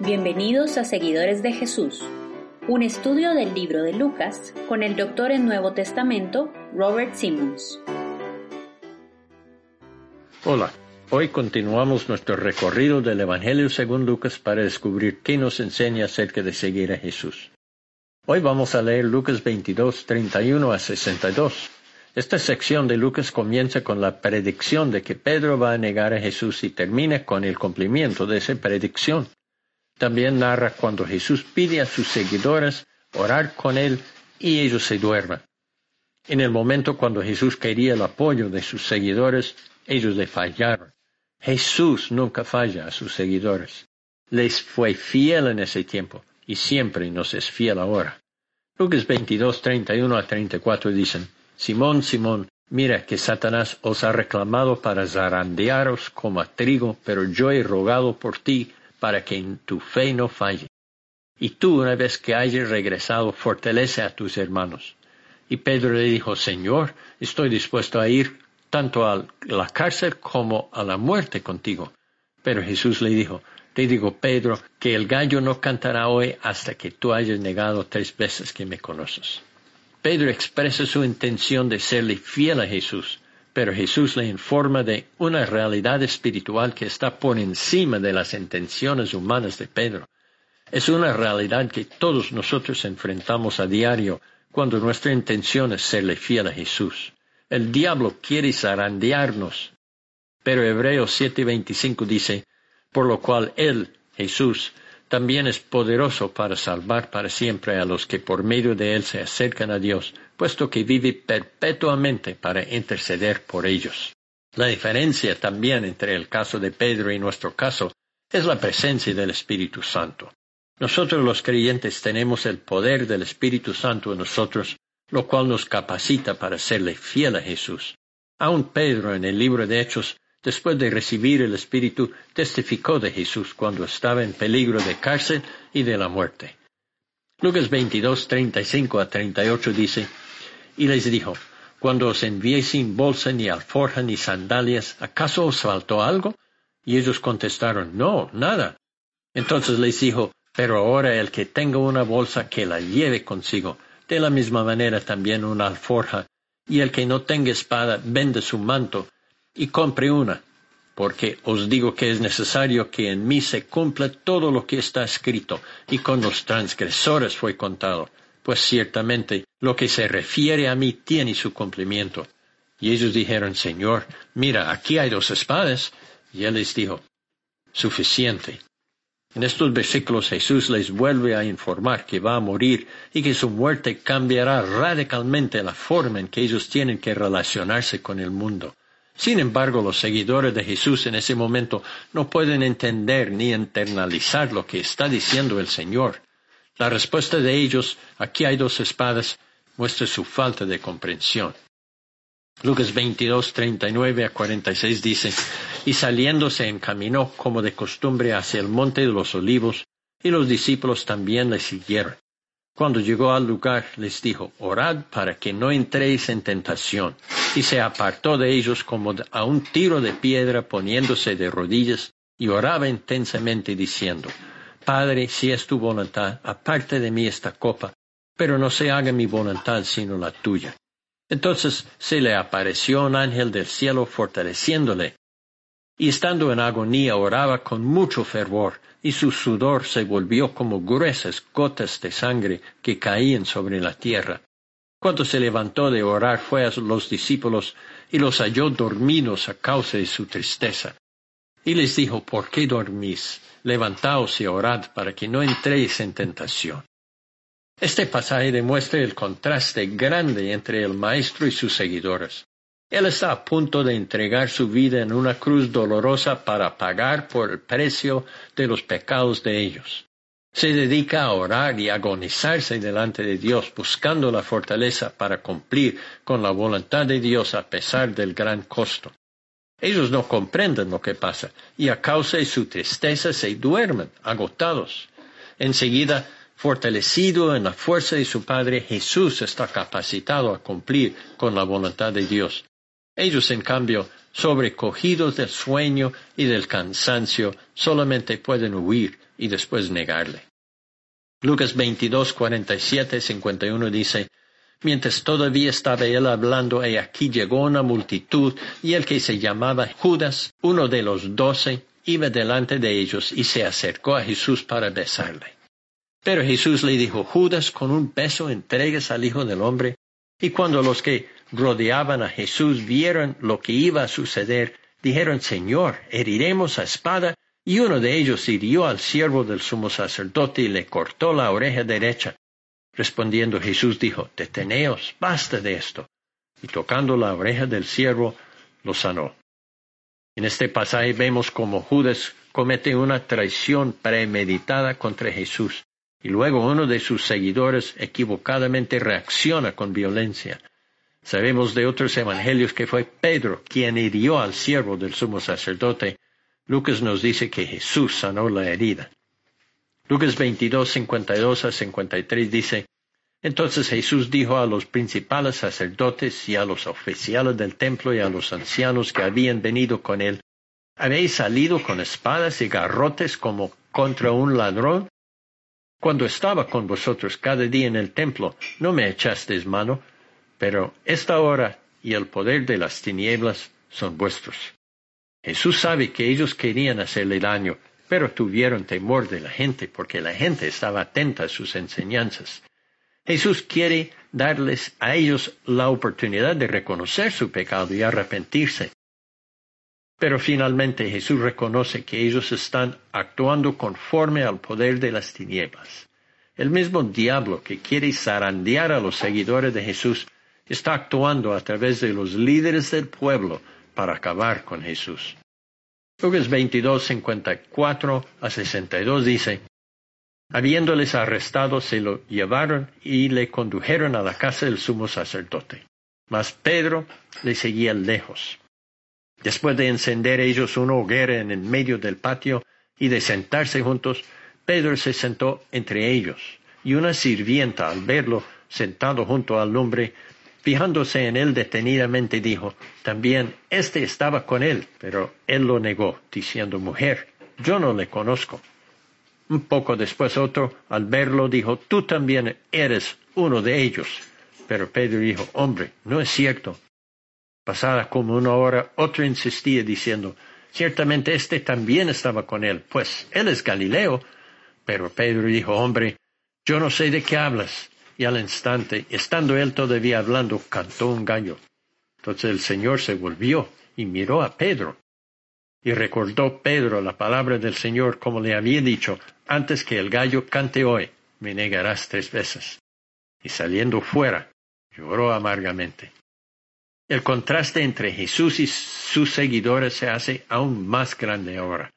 Bienvenidos a Seguidores de Jesús, un estudio del libro de Lucas con el doctor en Nuevo Testamento Robert Simmons. Hola, hoy continuamos nuestro recorrido del Evangelio según Lucas para descubrir qué nos enseña acerca de seguir a Jesús. Hoy vamos a leer Lucas 22, 31 a 62. Esta sección de Lucas comienza con la predicción de que Pedro va a negar a Jesús y termina con el cumplimiento de esa predicción. También narra cuando Jesús pide a sus seguidores orar con él y ellos se duerman. En el momento cuando Jesús quería el apoyo de sus seguidores, ellos le fallaron. Jesús nunca falla a sus seguidores. Les fue fiel en ese tiempo y siempre nos es fiel ahora. Lucas 22, 31 a 34 dicen, Simón, Simón, mira que Satanás os ha reclamado para zarandearos como a trigo, pero yo he rogado por ti para que en tu fe no falle. Y tú, una vez que hayas regresado, fortalece a tus hermanos. Y Pedro le dijo, Señor, estoy dispuesto a ir tanto a la cárcel como a la muerte contigo. Pero Jesús le dijo, te digo, Pedro, que el gallo no cantará hoy hasta que tú hayas negado tres veces que me conoces. Pedro expresa su intención de serle fiel a Jesús, pero Jesús le informa de una realidad espiritual que está por encima de las intenciones humanas de Pedro. Es una realidad que todos nosotros enfrentamos a diario cuando nuestra intención es serle fiel a Jesús. El diablo quiere zarandearnos. Pero Hebreos 7:25 dice, por lo cual Él, Jesús, también es poderoso para salvar para siempre a los que por medio de Él se acercan a Dios, puesto que vive perpetuamente para interceder por ellos. La diferencia también entre el caso de Pedro y nuestro caso es la presencia del Espíritu Santo. Nosotros los creyentes tenemos el poder del Espíritu Santo en nosotros, lo cual nos capacita para serle fiel a Jesús. Aun Pedro en el libro de Hechos después de recibir el Espíritu, testificó de Jesús cuando estaba en peligro de cárcel y de la muerte. Lucas 22, 35 a 38 dice, y les dijo, cuando os envié sin bolsa, ni alforja, ni sandalias, ¿acaso os faltó algo? Y ellos contestaron, no, nada. Entonces les dijo, pero ahora el que tenga una bolsa, que la lleve consigo. De la misma manera también una alforja. Y el que no tenga espada, vende su manto y compre una, porque os digo que es necesario que en mí se cumpla todo lo que está escrito, y con los transgresores fue contado, pues ciertamente lo que se refiere a mí tiene su cumplimiento. Y ellos dijeron, Señor, mira, aquí hay dos espadas. Y él les dijo, suficiente. En estos versículos Jesús les vuelve a informar que va a morir y que su muerte cambiará radicalmente la forma en que ellos tienen que relacionarse con el mundo. Sin embargo, los seguidores de Jesús en ese momento no pueden entender ni internalizar lo que está diciendo el Señor. La respuesta de ellos, aquí hay dos espadas, muestra su falta de comprensión. Lucas 22, 39 a 46 dice, y saliendo se encaminó como de costumbre hacia el monte de los olivos, y los discípulos también le siguieron. Cuando llegó al lugar, les dijo, orad para que no entréis en tentación. Y se apartó de ellos como a un tiro de piedra poniéndose de rodillas y oraba intensamente diciendo, Padre, si es tu voluntad, aparte de mí esta copa, pero no se haga mi voluntad sino la tuya. Entonces se le apareció un ángel del cielo fortaleciéndole, y estando en agonía oraba con mucho fervor, y su sudor se volvió como gruesas gotas de sangre que caían sobre la tierra. Cuando se levantó de orar fue a los discípulos y los halló dormidos a causa de su tristeza. Y les dijo, ¿por qué dormís? Levantaos y orad para que no entréis en tentación. Este pasaje demuestra el contraste grande entre el Maestro y sus seguidores. Él está a punto de entregar su vida en una cruz dolorosa para pagar por el precio de los pecados de ellos. Se dedica a orar y agonizarse delante de Dios, buscando la fortaleza para cumplir con la voluntad de Dios a pesar del gran costo. Ellos no comprenden lo que pasa y a causa de su tristeza se duermen, agotados. Enseguida, fortalecido en la fuerza de su Padre, Jesús está capacitado a cumplir con la voluntad de Dios. Ellos, en cambio, sobrecogidos del sueño y del cansancio, solamente pueden huir y después negarle. Lucas 22, 47, 51 dice, Mientras todavía estaba él hablando, y aquí llegó una multitud, y el que se llamaba Judas, uno de los doce, iba delante de ellos y se acercó a Jesús para besarle. Pero Jesús le dijo, Judas, con un beso entregues al Hijo del Hombre. Y cuando los que rodeaban a Jesús vieron lo que iba a suceder, dijeron, Señor, heriremos a espada. Y uno de ellos hirió al siervo del sumo sacerdote y le cortó la oreja derecha. Respondiendo Jesús dijo, Deteneos, basta de esto. Y tocando la oreja del siervo, lo sanó. En este pasaje vemos como Judas comete una traición premeditada contra Jesús, y luego uno de sus seguidores equivocadamente reacciona con violencia. Sabemos de otros evangelios que fue Pedro quien hirió al siervo del sumo sacerdote. Lucas nos dice que Jesús sanó la herida. Lucas 22, 52 a 53 dice, Entonces Jesús dijo a los principales sacerdotes y a los oficiales del templo y a los ancianos que habían venido con él, ¿habéis salido con espadas y garrotes como contra un ladrón? Cuando estaba con vosotros cada día en el templo, no me echasteis mano, pero esta hora y el poder de las tinieblas son vuestros. Jesús sabe que ellos querían hacerle daño, pero tuvieron temor de la gente porque la gente estaba atenta a sus enseñanzas. Jesús quiere darles a ellos la oportunidad de reconocer su pecado y arrepentirse. Pero finalmente Jesús reconoce que ellos están actuando conforme al poder de las tinieblas. El mismo diablo que quiere zarandear a los seguidores de Jesús está actuando a través de los líderes del pueblo para acabar con Jesús. Lucas 22, 54 a 62 dice, Habiéndoles arrestado, se lo llevaron y le condujeron a la casa del sumo sacerdote. Mas Pedro le seguía lejos. Después de encender ellos una hoguera en el medio del patio y de sentarse juntos, Pedro se sentó entre ellos, y una sirvienta al verlo sentado junto al lumbre Fijándose en él detenidamente dijo, también éste estaba con él, pero él lo negó, diciendo, mujer, yo no le conozco. Un poco después otro, al verlo, dijo, tú también eres uno de ellos. Pero Pedro dijo, hombre, no es cierto. Pasada como una hora, otro insistía diciendo, ciertamente éste también estaba con él, pues él es Galileo. Pero Pedro dijo, hombre, yo no sé de qué hablas y al instante, estando él todavía hablando, cantó un gallo. Entonces el Señor se volvió y miró a Pedro. Y recordó Pedro la palabra del Señor como le había dicho, antes que el gallo cante hoy, me negarás tres veces. Y saliendo fuera, lloró amargamente. El contraste entre Jesús y sus seguidores se hace aún más grande ahora.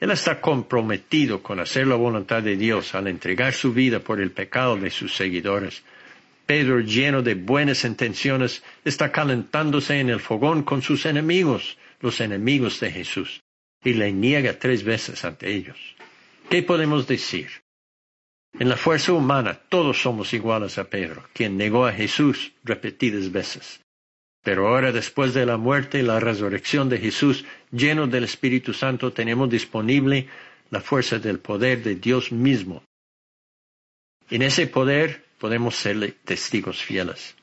Él está comprometido con hacer la voluntad de Dios al entregar su vida por el pecado de sus seguidores. Pedro, lleno de buenas intenciones, está calentándose en el fogón con sus enemigos, los enemigos de Jesús, y le niega tres veces ante ellos. ¿Qué podemos decir? En la fuerza humana todos somos iguales a Pedro, quien negó a Jesús repetidas veces. Pero ahora, después de la muerte y la resurrección de Jesús, lleno del Espíritu Santo, tenemos disponible la fuerza del poder de Dios mismo. En ese poder podemos serle testigos fieles.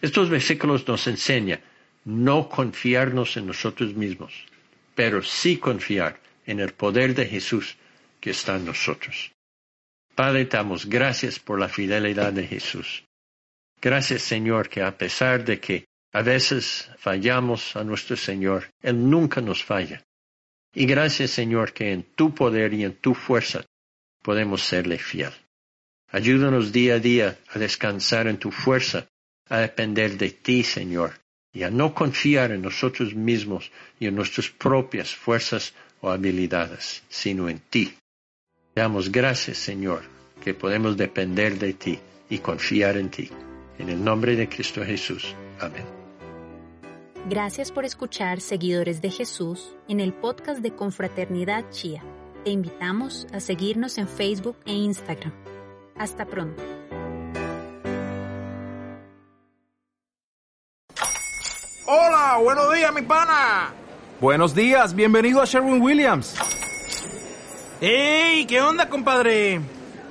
Estos versículos nos enseñan no confiarnos en nosotros mismos, pero sí confiar en el poder de Jesús que está en nosotros. Padre, damos gracias por la fidelidad de Jesús. Gracias, Señor, que a pesar de que a veces fallamos a nuestro Señor. Él nunca nos falla. Y gracias, Señor, que en tu poder y en tu fuerza podemos serle fiel. Ayúdanos día a día a descansar en tu fuerza, a depender de ti, Señor, y a no confiar en nosotros mismos y en nuestras propias fuerzas o habilidades, sino en ti. Damos gracias, Señor, que podemos depender de ti y confiar en ti. En el nombre de Cristo Jesús. Amén. Gracias por escuchar Seguidores de Jesús en el podcast de Confraternidad Chía. Te invitamos a seguirnos en Facebook e Instagram. Hasta pronto. Hola, buenos días, mi pana. Buenos días, bienvenido a Sherwin Williams. ¡Ey! ¿Qué onda, compadre?